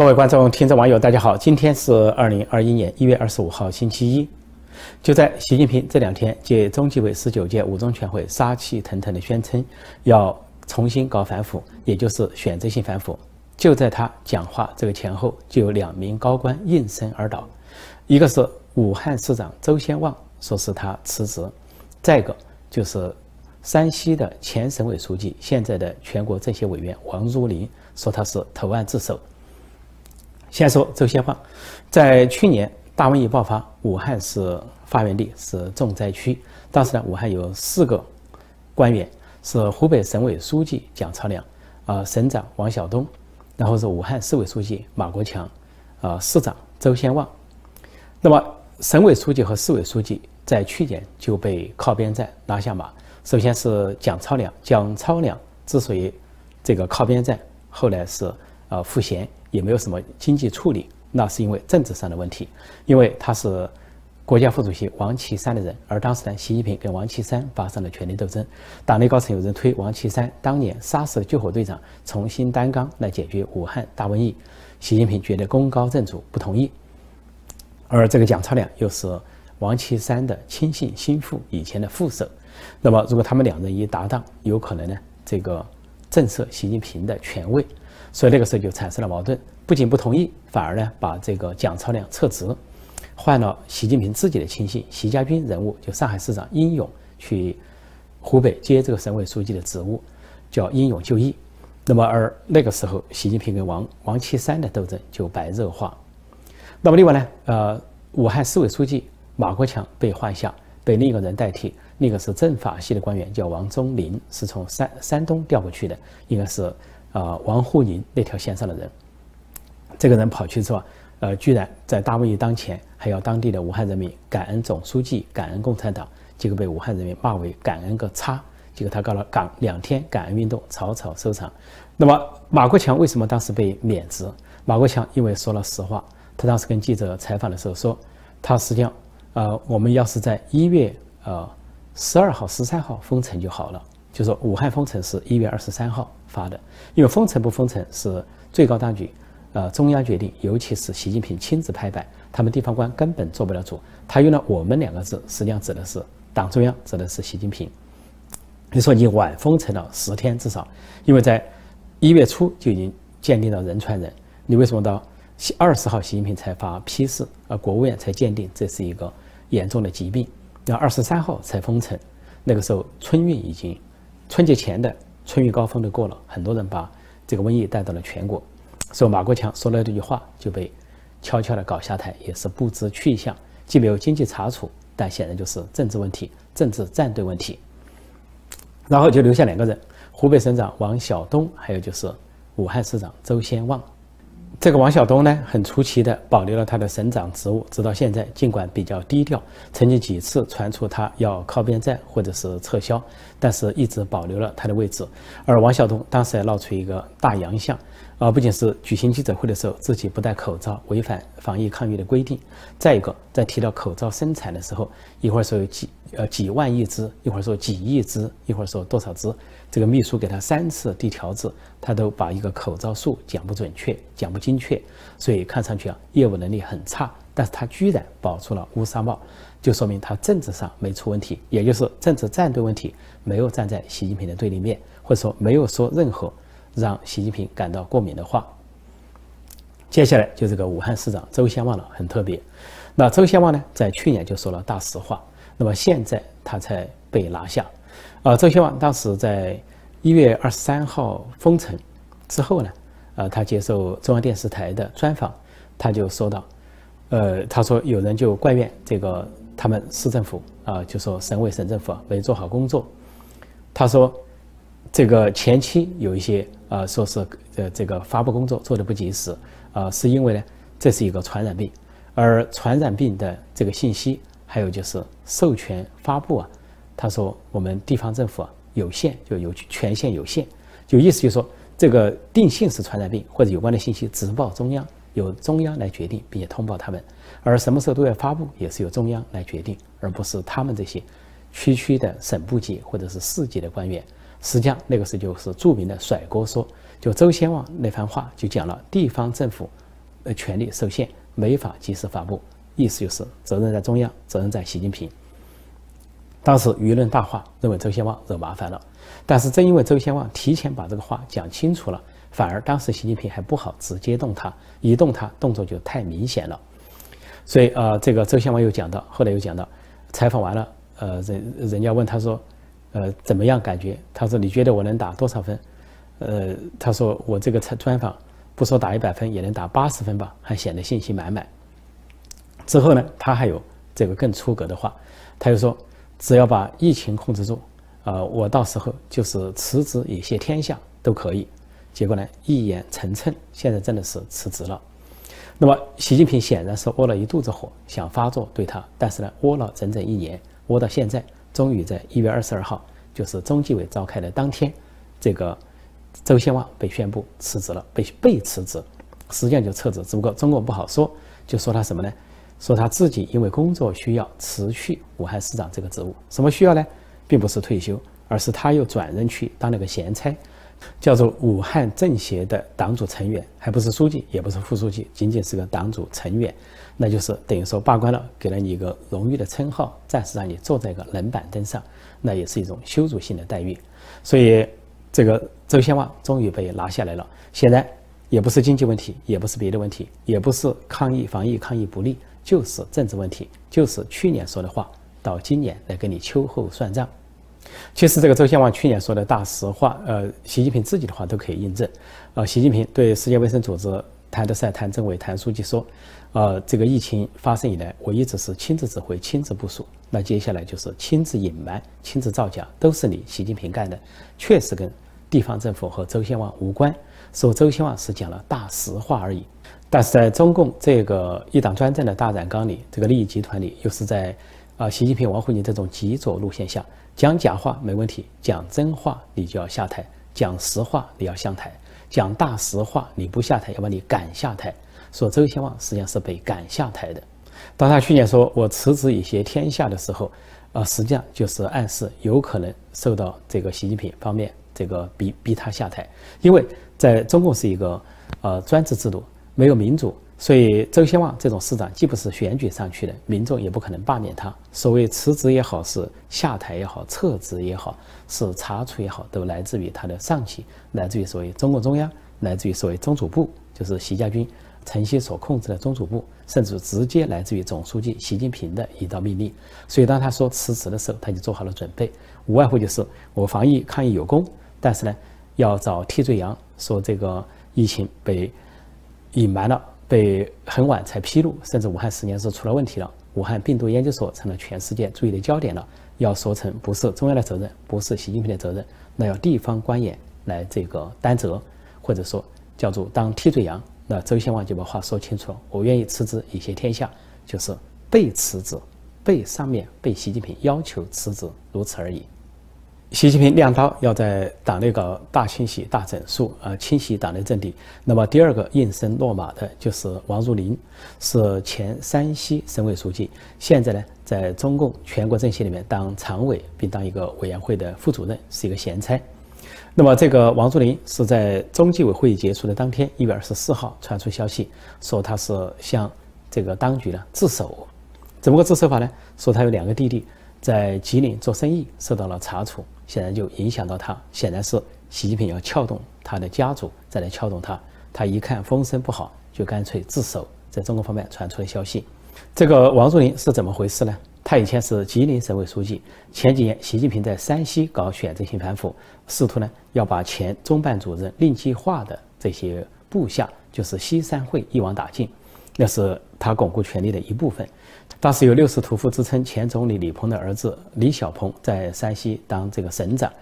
各位观众、听众、网友，大家好！今天是二零二一年一月二十五号，星期一。就在习近平这两天借中纪委十九届五中全会杀气腾腾的宣称要重新搞反腐，也就是选择性反腐。就在他讲话这个前后，就有两名高官应声而倒，一个是武汉市长周先旺，说是他辞职；再一个就是山西的前省委书记、现在的全国政协委员王儒林，说他是投案自首。先说周先旺，在去年大瘟疫爆发，武汉是发源地，是重灾区。当时呢，武汉有四个官员，是湖北省委书记蒋超良，啊，省长王晓东，然后是武汉市委书记马国强，啊，市长周先旺。那么，省委书记和市委书记在去年就被靠边站拉下马。首先是蒋超良，蒋超良之所以这个靠边站，后来是啊赋闲。也没有什么经济处理，那是因为政治上的问题，因为他是国家副主席王岐山的人，而当时呢，习近平跟王岐山发生了权力斗争，党内高层有人推王岐山当年杀死了救火队长，重新担纲来解决武汉大瘟疫，习近平觉得功高震主，不同意，而这个蒋超良又是王岐山的亲信心腹，以前的副手，那么如果他们两人一搭档，有可能呢，这个震慑习近平的权威。所以那个时候就产生了矛盾，不仅不同意，反而呢把这个蒋超良撤职，换了习近平自己的亲信习家军人物，就上海市长殷勇去湖北接这个省委书记的职务，叫殷勇就义。那么而那个时候，习近平跟王王岐山的斗争就白热化。那么另外呢，呃，武汉市委书记马国强被换下，被另一个人代替，那个是政法系的官员，叫王忠林，是从山山东调过去的，应该是。啊，王沪宁那条线上的人，这个人跑去之后，呃，居然在大瘟疫当前还要当地的武汉人民感恩总书记、感恩共产党，结果被武汉人民骂为感恩个叉。结果他搞了港两天感恩运动，草草收场。那么马国强为什么当时被免职？马国强因为说了实话，他当时跟记者采访的时候说，他实际上，呃，我们要是在一月呃十二号、十三号封城就好了。就说武汉封城是一月二十三号发的，因为封城不封城是最高当局，呃中央决定，尤其是习近平亲自拍板，他们地方官根本做不了主。他用了“我们”两个字，实际上指的是党中央，指的是习近平。你说你晚封城了十天至少，因为在一月初就已经鉴定到人传人，你为什么到二十号习近平才发批示，而国务院才鉴定这是一个严重的疾病，要二十三号才封城，那个时候春运已经。春节前的春运高峰都过了，很多人把这个瘟疫带到了全国，所以马国强说了这句话就被悄悄的搞下台，也是不知去向。既没有经济查处，但显然就是政治问题、政治站队问题。然后就留下两个人：湖北省长王晓东，还有就是武汉市长周先旺。这个王晓东呢，很出奇的保留了他的省长职务，直到现在，尽管比较低调，曾经几次传出他要靠边站或者是撤销，但是一直保留了他的位置。而王晓东当时还闹出一个大洋相，啊，不仅是举行记者会的时候自己不戴口罩，违反防疫抗疫的规定；再一个，在提到口罩生产的时候，一会儿说有几呃几万亿只，一会儿说几亿只，一会儿说多少只。这个秘书给他三次递条子，他都把一个口罩数讲不准确，讲不精确，所以看上去啊业务能力很差。但是他居然保住了乌纱帽，就说明他政治上没出问题，也就是政治站队问题没有站在习近平的对立面，或者说没有说任何让习近平感到过敏的话。接下来就这个武汉市长周先旺了，很特别。那周先旺呢，在去年就说了大实话，那么现在他才被拿下。啊，周先旺当时在一月二十三号封城之后呢，呃，他接受中央电视台的专访，他就说到，呃，他说有人就怪怨这个他们市政府啊，就说省委省政府没做好工作。他说，这个前期有一些啊，说是呃这个发布工作做的不及时啊，是因为呢这是一个传染病，而传染病的这个信息还有就是授权发布啊。他说：“我们地方政府啊有限，就有权限有限，就意思就是说，这个定性是传染病或者有关的信息直报中央，由中央来决定并且通报他们，而什么时候都要发布，也是由中央来决定，而不是他们这些区区的省部级或者是市级的官员。实际上，那个时候就是著名的甩锅说，就周先旺那番话就讲了地方政府呃权力受限，没法及时发布。意思就是责任在中央，责任在习近平。当时舆论大哗，认为周先旺惹麻烦了。但是正因为周先旺提前把这个话讲清楚了，反而当时习近平还不好直接动他，一动他动作就太明显了。所以啊，这个周先旺又讲到，后来又讲到，采访完了，呃，人人家问他说，呃，怎么样感觉？他说你觉得我能打多少分？呃，他说我这个专专访不说打一百分，也能打八十分吧，还显得信心满满。之后呢，他还有这个更出格的话，他就说，只要把疫情控制住，啊，我到时候就是辞职以谢天下都可以。结果呢，一言成谶，现在真的是辞职了。那么，习近平显然是窝了一肚子火，想发作对他，但是呢，窝了整整一年，窝到现在，终于在一月二十二号，就是中纪委召开的当天，这个周先旺被宣布辞职了，被被辞职，实际上就撤职，只不过中国不好说，就说他什么呢？说他自己因为工作需要辞去武汉市长这个职务，什么需要呢？并不是退休，而是他又转任去当了个闲差，叫做武汉政协的党组成员，还不是书记，也不是副书记，仅仅是个党组成员，那就是等于说罢官了，给了你一个荣誉的称号，暂时让你坐在一个冷板凳上，那也是一种羞辱性的待遇。所以这个周先旺终于被拿下来了，显然也不是经济问题，也不是别的问题，也不是抗疫防疫抗疫不力。就是政治问题，就是去年说的话，到今年来跟你秋后算账。其实这个周先旺去年说的大实话，呃，习近平自己的话都可以印证。呃，习近平对世界卫生组织谭德赛、谭政委、谭书记说：“呃，这个疫情发生以来，我一直是亲自指挥、亲自部署。那接下来就是亲自隐瞒、亲自造假，都是你习近平干的，确实跟地方政府和周先旺无关。说周先旺是讲了大实话而已。”但是在中共这个一党专政的大染缸里，这个利益集团里，又是在啊习近平、王沪宁这种极左路线下，讲假话没问题，讲真话你就要下台，讲实话你要下台，讲大实话你不下台要把你赶下台。说周先旺实际上是被赶下台的。当他去年说我辞职以谢天下的时候，啊，实际上就是暗示有可能受到这个习近平方面这个逼逼他下台，因为在中共是一个呃专制制度。没有民主，所以周先旺这种市长既不是选举上去的，民众也不可能罢免他。所谓辞职也好，是下台也好，撤职也好，是查处也好，都来自于他的上级，来自于所谓中共中央，来自于所谓中组部，就是习家军、陈希所控制的中组部，甚至直接来自于总书记习近平的一道命令。所以当他说辞职的时候，他就做好了准备，无外乎就是我防疫抗疫有功，但是呢，要找替罪羊，说这个疫情被。隐瞒了，被很晚才披露，甚至武汉实验室出了问题了，武汉病毒研究所成了全世界注意的焦点了。要说成不是中央的责任，不是习近平的责任，那要地方官员来这个担责，或者说叫做当替罪羊。那周先旺就把话说清楚了，我愿意辞职以谢天下，就是被辞职，被上面被习近平要求辞职，如此而已。习近平亮刀，要在党内搞大清洗、大整肃，呃，清洗党内阵地。那么第二个应声落马的就是王儒林，是前山西省委书记，现在呢在中共全国政协里面当常委，并当一个委员会的副主任，是一个闲差。那么这个王儒林是在中纪委会议结束的当天，一月二十四号传出消息，说他是向这个当局呢自首。怎么个自首法呢？说他有两个弟弟在吉林做生意，受到了查处。显然就影响到他，显然是习近平要撬动他的家族，再来撬动他。他一看风声不好，就干脆自首。在中国方面传出了消息，这个王沪宁是怎么回事呢？他以前是吉林省委书记，前几年习近平在山西搞选择性反腐，试图呢要把前中办主任令计划的这些部下，就是西山会一网打尽，那是他巩固权力的一部分。当时有六世屠夫之称，前总理李鹏的儿子李小鹏在山西当这个省长。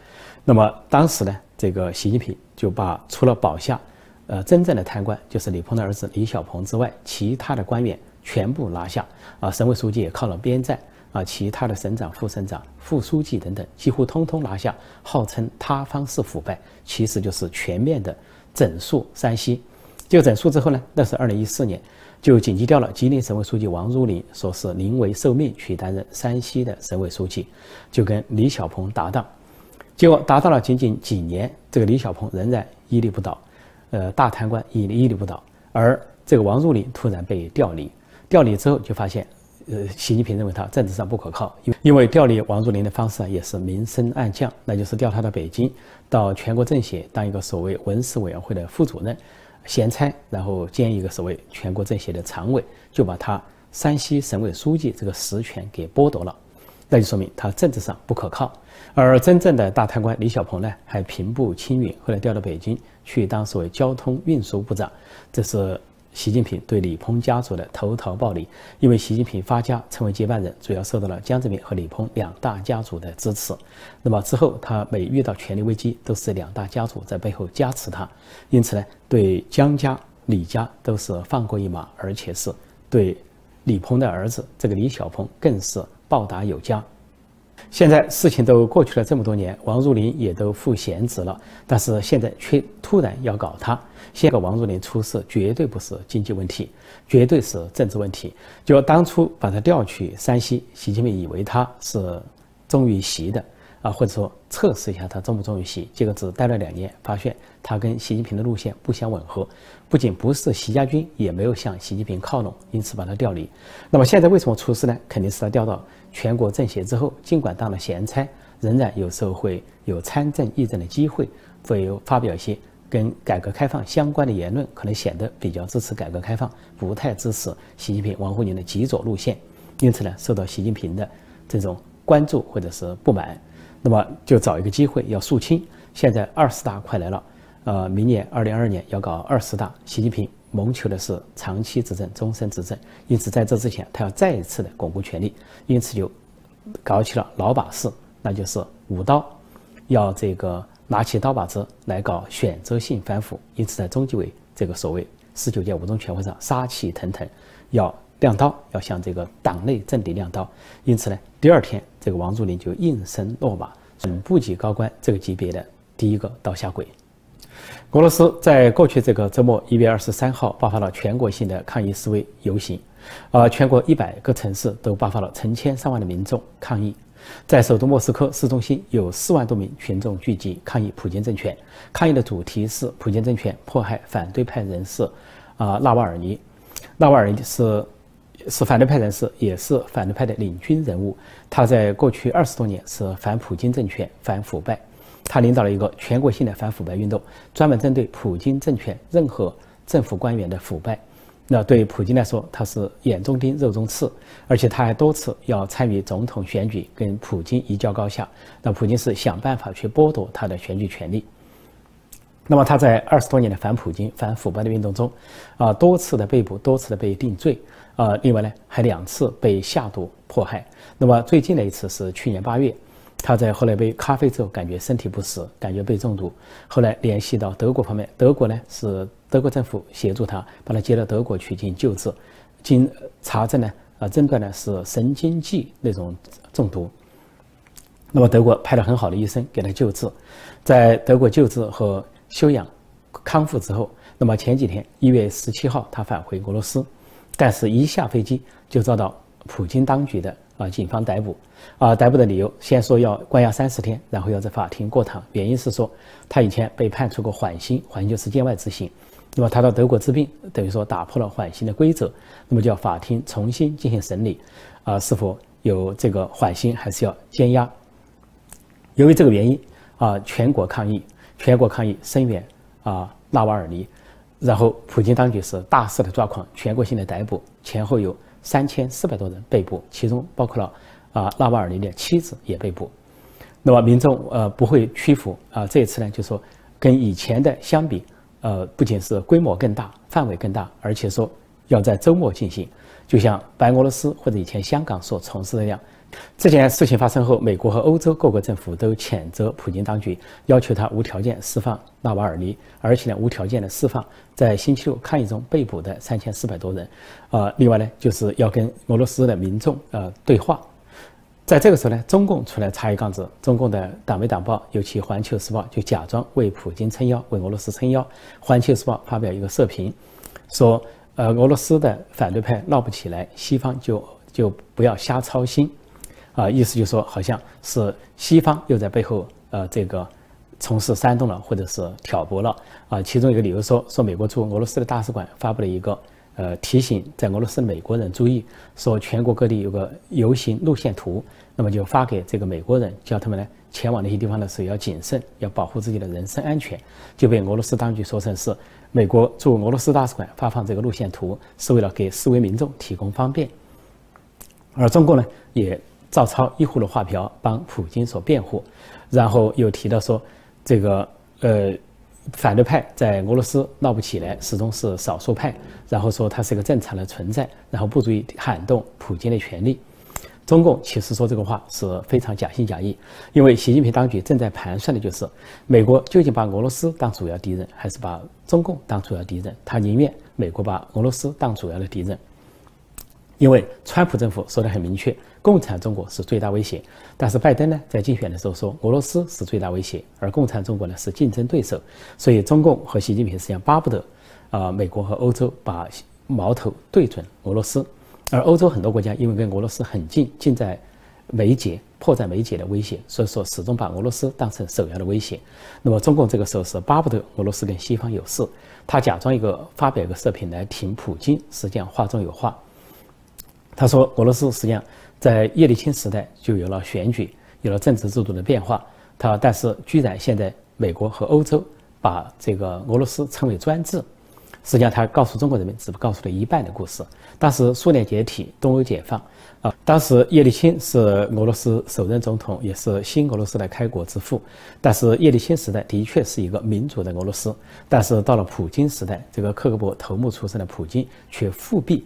那么当时呢，这个习近平就把除了保下，呃，真正的贪官就是李鹏的儿子李小鹏之外，其他的官员全部拿下。啊，省委书记也靠了边站。啊，其他的省长、副省长、副书记等等，几乎通通拿下，号称塌方式腐败，其实就是全面的整肃山西。就整肃之后呢，那是二零一四年。就紧急调了吉林省委书记王儒林，说是临危受命去担任山西的省委书记，就跟李小鹏搭档，结果搭档了仅仅几年，这个李小鹏仍然屹立不倒，呃，大贪官屹立屹立不倒，而这个王儒林突然被调离，调离之后就发现，呃，习近平认为他政治上不可靠，因因为调离王儒林的方式啊也是明升暗降，那就是调他到北京，到全国政协当一个所谓文史委员会的副主任、闲差，然后兼一个所谓全国政协的常委，就把他山西省委书记这个实权给剥夺了，那就说明他政治上不可靠。而真正的大贪官李小鹏呢，还平步青云，后来调到北京去当所谓交通运输部长，这是。习近平对李鹏家族的投桃报李，因为习近平发家成为接班人，主要受到了江泽民和李鹏两大家族的支持。那么之后，他每遇到权力危机，都是两大家族在背后加持他。因此呢，对江家、李家都是放过一马，而且是对李鹏的儿子这个李小鹏更是报答有加。现在事情都过去了这么多年，王儒林也都赋闲职了，但是现在却突然要搞他。现在王儒林出事，绝对不是经济问题，绝对是政治问题。就当初把他调去山西，习近平以为他是忠于习的。啊，或者说测试一下他忠不忠于习，结果只待了两年，发现他跟习近平的路线不相吻合，不仅不是习家军，也没有向习近平靠拢，因此把他调离。那么现在为什么出事呢？肯定是他调到全国政协之后，尽管当了闲差，仍然有时候会有参政议政的机会，会有发表一些跟改革开放相关的言论，可能显得比较支持改革开放，不太支持习近平、王沪宁的极左路线，因此呢，受到习近平的这种关注或者是不满。那么就找一个机会要肃清。现在二十大快来了，呃，明年二零二二年要搞二十大，习近平谋求的是长期执政、终身执政，因此在这之前，他要再一次的巩固权力，因此就搞起了老把式，那就是舞刀，要这个拿起刀把子来搞选择性反腐。因此，在中纪委这个所谓十九届五中全会上，杀气腾腾，要。亮刀要向这个党内政敌亮刀，因此呢，第二天这个王儒林就应声落马，总部级高官这个级别的第一个倒下鬼。俄罗斯在过去这个周末一月二十三号爆发了全国性的抗议示威游行，啊，全国一百个城市都爆发了成千上万的民众抗议，在首都莫斯科市中心有四万多名群众聚集抗议普京政权，抗议的主题是普京政权迫害反对派人士，啊，纳瓦尔尼，纳瓦尔尼是。是反对派人士，也是反对派的领军人物。他在过去二十多年是反普京政权、反腐败。他领导了一个全国性的反腐败运动，专门针对普京政权任何政府官员的腐败。那对普京来说，他是眼中钉、肉中刺，而且他还多次要参与总统选举，跟普京一较高下。那普京是想办法去剥夺他的选举权利。那么他在二十多年的反普京、反腐败的运动中，啊，多次的被捕，多次的被定罪。啊，另外呢，还两次被下毒迫害。那么最近的一次是去年八月，他在喝了一杯咖啡之后，感觉身体不适，感觉被中毒。后来联系到德国方面，德国呢是德国政府协助他，把他接到德国去进行救治。经查证呢，啊，诊断呢是神经剂那种中毒。那么德国派了很好的医生给他救治，在德国救治和休养康复之后，那么前几天一月十七号，他返回俄罗斯。但是，一下飞机就遭到普京当局的啊警方逮捕，啊逮捕的理由先说要关押三十天，然后要在法庭过堂。原因是说他以前被判处过缓刑，缓刑就是监外执行。那么他到德国治病，等于说打破了缓刑的规则，那么叫法庭重新进行审理，啊是否有这个缓刑还是要监押？由于这个原因啊，全国抗议，全国抗议声援啊纳瓦尔尼。然后，普京当局是大肆的抓狂，全国性的逮捕，前后有三千四百多人被捕，其中包括了啊纳瓦尔尼的妻子也被捕。那么民众呃不会屈服啊，这一次呢就说跟以前的相比，呃不仅是规模更大、范围更大，而且说要在周末进行，就像白俄罗斯或者以前香港所从事的那样。这件事情发生后，美国和欧洲各国政府都谴责普京当局，要求他无条件释放纳瓦尔尼，而且呢，无条件的释放在星期六抗议中被捕的三千四百多人。呃，另外呢，就是要跟俄罗斯的民众呃对话。在这个时候呢，中共出来插一杠子，中共的党媒党报，尤其《环球时报》就假装为普京撑腰，为俄罗斯撑腰。《环球时报》发表一个社评，说呃，俄罗斯的反对派闹不起来，西方就就不要瞎操心。啊，意思就是说，好像是西方又在背后呃这个从事煽动了，或者是挑拨了啊。其中一个理由说，说美国驻俄罗斯的大使馆发布了一个呃，提醒在俄罗斯美国人注意，说全国各地有个游行路线图，那么就发给这个美国人，叫他们呢前往那些地方的时候要谨慎，要保护自己的人身安全，就被俄罗斯当局说成是美国驻俄罗斯大使馆发放这个路线图，是为了给示威民众提供方便，而中共呢也照抄一呼的画瓢，帮普京所辩护，然后又提到说这个呃。反对派在俄罗斯闹不起来，始终是少数派。然后说它是一个正常的存在，然后不足以撼动普京的权利。中共其实说这个话是非常假心假意，因为习近平当局正在盘算的就是美国究竟把俄罗斯当主要敌人，还是把中共当主要敌人？他宁愿美国把俄罗斯当主要的敌人。因为川普政府说得很明确，共产中国是最大威胁。但是拜登呢，在竞选的时候说俄罗斯是最大威胁，而共产中国呢是竞争对手。所以中共和习近平实际上巴不得，啊，美国和欧洲把矛头对准俄罗斯，而欧洲很多国家因为跟俄罗斯很近，近在眉睫、迫在眉睫的威胁，所以说始终把俄罗斯当成首要的威胁。那么中共这个时候是巴不得俄罗斯跟西方有事，他假装一个发表一个视频来挺普京，实际上话中有话。他说：“俄罗斯实际上在叶利钦时代就有了选举，有了政治制度的变化。他但是居然现在美国和欧洲把这个俄罗斯称为专制，实际上他告诉中国人民只告诉了一半的故事。当时苏联解体，东欧解放啊，当时叶利钦是俄罗斯首任总统，也是新俄罗斯的开国之父。但是叶利钦时代的确是一个民主的俄罗斯，但是到了普京时代，这个克格勃头目出身的普京却复辟。”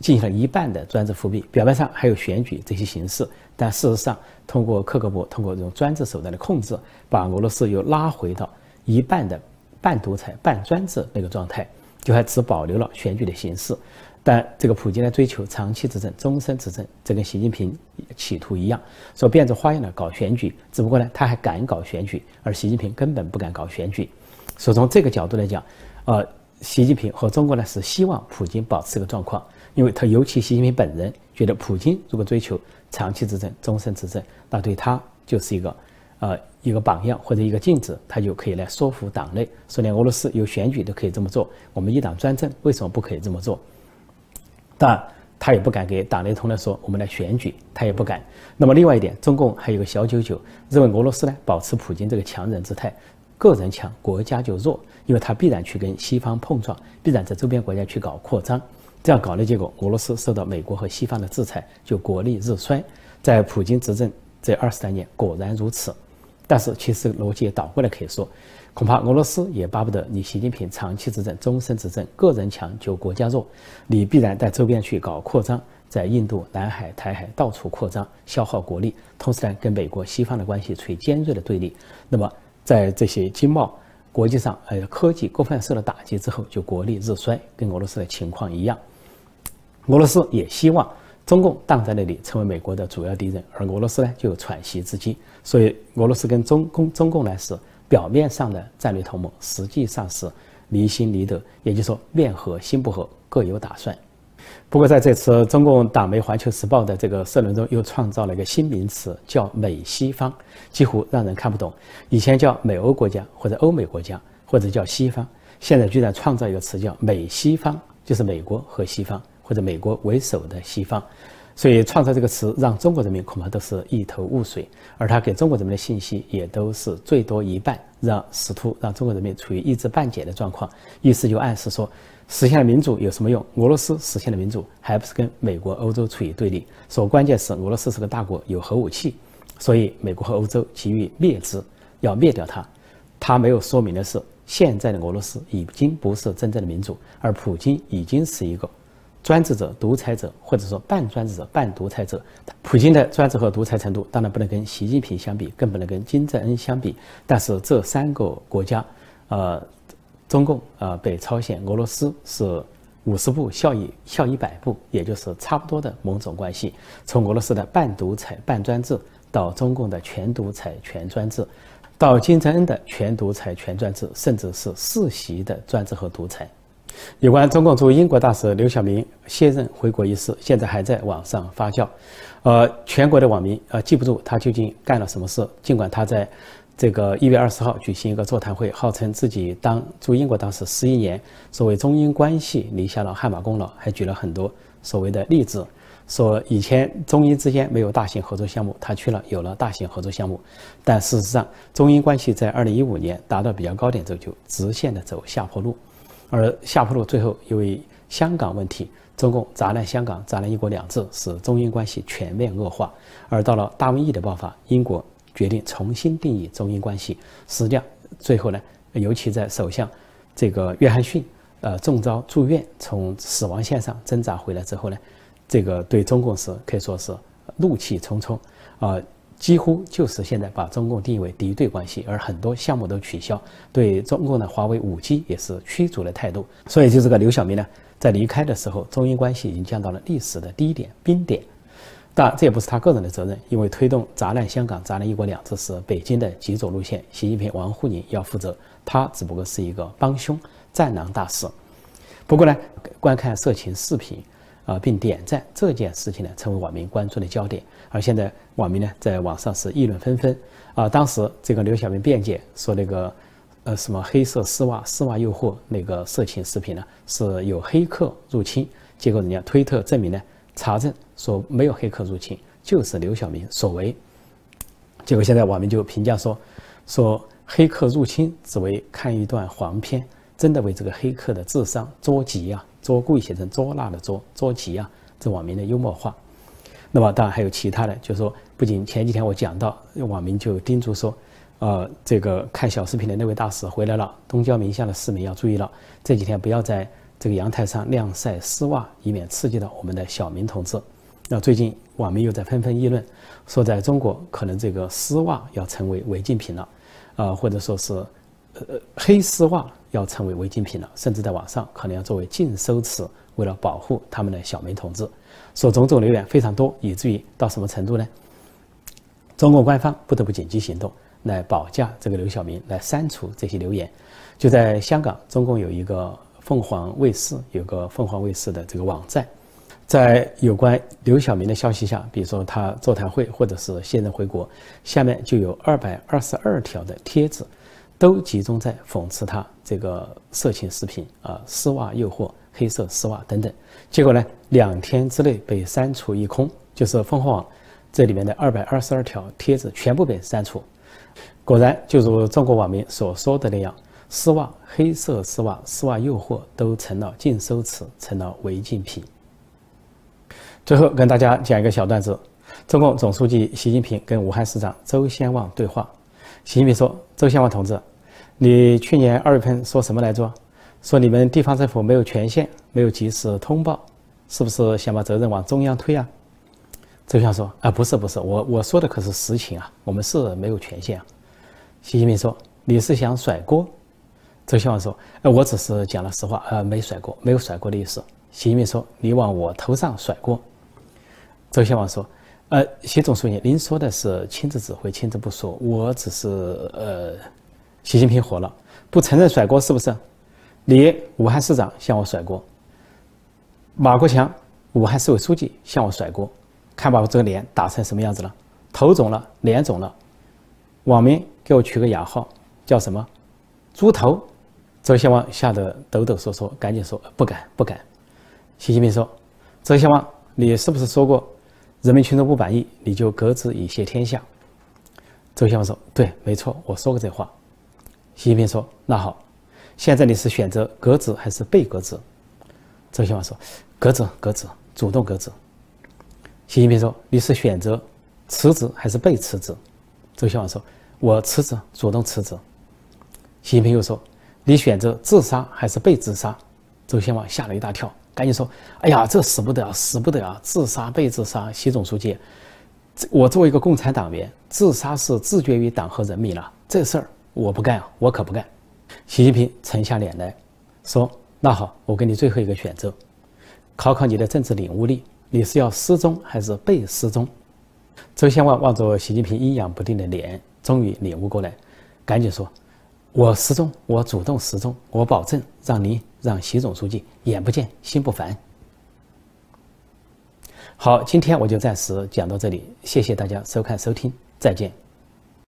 进行了一半的专制复辟，表面上还有选举这些形式，但事实上通过克格勃通过这种专制手段的控制，把俄罗斯又拉回到一半的半独裁半专制那个状态，就还只保留了选举的形式。但这个普京呢追求长期执政、终身执政，这跟习近平企图一样，说变着花样的搞选举，只不过呢他还敢搞选举，而习近平根本不敢搞选举。所以从这个角度来讲，呃，习近平和中国呢是希望普京保持这个状况。因为他尤其习近平本人觉得，普京如果追求长期执政、终身执政，那对他就是一个，呃，一个榜样或者一个镜子，他就可以来说服党内，说连俄罗斯有选举都可以这么做，我们一党专政为什么不可以这么做？但他也不敢给党内同仁说我们来选举，他也不敢。那么另外一点，中共还有个小九九，认为俄罗斯呢保持普京这个强人姿态，个人强国家就弱，因为他必然去跟西方碰撞，必然在周边国家去搞扩张。这样搞的结果，俄罗斯受到美国和西方的制裁，就国力日衰。在普京执政这二十来年，果然如此。但是其实逻辑也倒过来可以说，恐怕俄罗斯也巴不得你习近平长期执政、终身执政，个人强就国家弱，你必然在周边去搞扩张，在印度、南海、台海到处扩张，消耗国力，同时呢，跟美国、西方的关系处于尖锐的对立。那么在这些经贸、国际上，还有，科技各方面受到打击之后，就国力日衰，跟俄罗斯的情况一样。俄罗斯也希望中共荡在那里，成为美国的主要敌人，而俄罗斯呢就有喘息之机。所以，俄罗斯跟中共中共呢是表面上的战略同盟，实际上是离心离德，也就是说面和心不和，各有打算。不过，在这次中共党媒《环球时报》的这个社论中，又创造了一个新名词，叫“美西方”，几乎让人看不懂。以前叫美欧国家或者欧美国家，或者叫西方，现在居然创造一个词叫“美西方”，就是美国和西方。或者美国为首的西方，所以创造这个词，让中国人民恐怕都是一头雾水，而他给中国人民的信息也都是最多一半，让试图让中国人民处于一知半解的状况。意思就暗示说，实现了民主有什么用？俄罗斯实现了民主，还不是跟美国、欧洲处于对立？说关键是俄罗斯是个大国，有核武器，所以美国和欧洲急于灭之，要灭掉它。他没有说明的是，现在的俄罗斯已经不是真正的民主，而普京已经是一个。专制者、独裁者，或者说半专制者、半独裁者，普京的专制和独裁程度当然不能跟习近平相比，更不能跟金正恩相比。但是这三个国家，呃，中共、呃，北朝鲜、俄罗斯是五十步笑一笑一百步，也就是差不多的某种关系。从俄罗斯的半独裁、半专制，到中共的全独裁、全专制，到金正恩的全独裁、全专制，甚至是世袭的专制和独裁。有关中共驻英国大使刘晓明卸任回国一事，现在还在网上发酵。呃，全国的网民呃记不住他究竟干了什么事。尽管他在这个一月二十号举行一个座谈会，号称自己当驻英国大使十一年，所谓中英关系立下了汗马功劳，还举了很多所谓的例子，说以前中英之间没有大型合作项目，他去了有了大型合作项目，但事实上中英关系在二零一五年达到比较高点之后就直线的走下坡路，而下坡路最后因为香港问题，中共砸烂香港，砸烂一国两制，使中英关系全面恶化，而到了大瘟疫的爆发，英国。决定重新定义中英关系，实际上最后呢，尤其在首相这个约翰逊呃中招住院，从死亡线上挣扎回来之后呢，这个对中共是可以说是怒气冲冲啊，几乎就是现在把中共定义为敌对关系，而很多项目都取消，对中共的华为五 G 也是驱逐的态度。所以就这个刘晓明呢，在离开的时候，中英关系已经降到了历史的低点冰点。当然，这也不是他个人的责任，因为推动砸烂香港、砸烂一国两制是北京的极左路线，习近平、王沪宁要负责，他只不过是一个帮凶、战狼大使。不过呢，观看色情视频啊，并点赞这件事情呢，成为网民关注的焦点。而现在网民呢，在网上是议论纷纷啊。当时这个刘晓明辩解说，那个呃什么黑色丝袜、丝袜诱惑那个色情视频呢，是有黑客入侵，结果人家推特证明呢。查证说没有黑客入侵，就是刘晓明所为。结果现在网民就评价说，说黑客入侵只为看一段黄片，真的为这个黑客的智商捉急啊！捉故意写成捉拿的捉捉急啊！这网民的幽默话。那么当然还有其他的，就是说，不仅前几天我讲到，网民就叮嘱说，呃，这个看小视频的那位大使回来了，东郊民巷的市民要注意了，这几天不要在。这个阳台上晾晒丝袜，以免刺激到我们的小明同志。那最近网民又在纷纷议论，说在中国可能这个丝袜要成为违禁品了，啊，或者说是呃黑丝袜要成为违禁品了，甚至在网上可能要作为禁收词，为了保护他们的小明同志。说种种留言非常多，以至于到什么程度呢？中国官方不得不紧急行动来保驾这个刘晓明，来删除这些留言。就在香港，中共有一个。凤凰卫视有个凤凰卫视的这个网站，在有关刘晓明的消息下，比如说他座谈会或者是现任回国，下面就有二百二十二条的帖子，都集中在讽刺他这个色情视频啊、丝袜诱惑、黑色丝袜等等。结果呢，两天之内被删除一空，就是凤凰网这里面的二百二十二条帖子全部被删除。果然，就如中国网民所说的那样。丝袜、黑色丝袜、丝袜诱惑都成了禁收词，成了违禁品。最后跟大家讲一个小段子：中共总书记习近平跟武汉市长周先旺对话。习近平说：“周先旺同志，你去年二月份说什么来着？说你们地方政府没有权限，没有及时通报，是不是想把责任往中央推啊？”周先旺说：“啊，不是，不是，我我说的可是实情啊，我们是没有权限啊。”习近平说：“你是想甩锅？”周先旺说：“呃，我只是讲了实话，呃，没甩锅，没有甩锅的意思。”习近平说：“你往我头上甩锅。”周先旺说：“呃，习总书记，您说的是亲自指挥，亲自部署，我只是呃……”习近平火了，不承认甩锅是不是？你武汉市长向我甩锅，马国强武汉市委书记向我甩锅，看把我这个脸打成什么样子了？头肿了，脸肿了。网民给我取个雅号，叫什么？猪头。周先旺吓得抖抖嗦嗦，赶紧说：“不敢，不敢。”习近平说：“周先旺，你是不是说过，人民群众不满意，你就革职以谢天下？”周先旺说：“对，没错，我说过这话。”习近平说：“那好，现在你是选择革职还是被革职？”周先旺说：“革职，革职，主动革职。”习近平说：“你是选择辞职还是被辞职？”周先旺说：“我辞职，主动辞职。”习近平又说。你选择自杀还是被自杀？周先旺吓了一大跳，赶紧说：“哎呀，这死不得，死不得啊！自杀被自杀，习总书记，我作为一个共产党员，自杀是自绝于党和人民了，这事儿我不干，我可不干。”习近平沉下脸来说：“那好，我给你最后一个选择，考考你的政治领悟力，你是要失踪还是被失踪？”周先旺望着习近平阴阳不定的脸，终于领悟过来，赶紧说。我失踪，我主动失踪，我保证让您让习总书记眼不见心不烦。好，今天我就暂时讲到这里，谢谢大家收看收听，再见。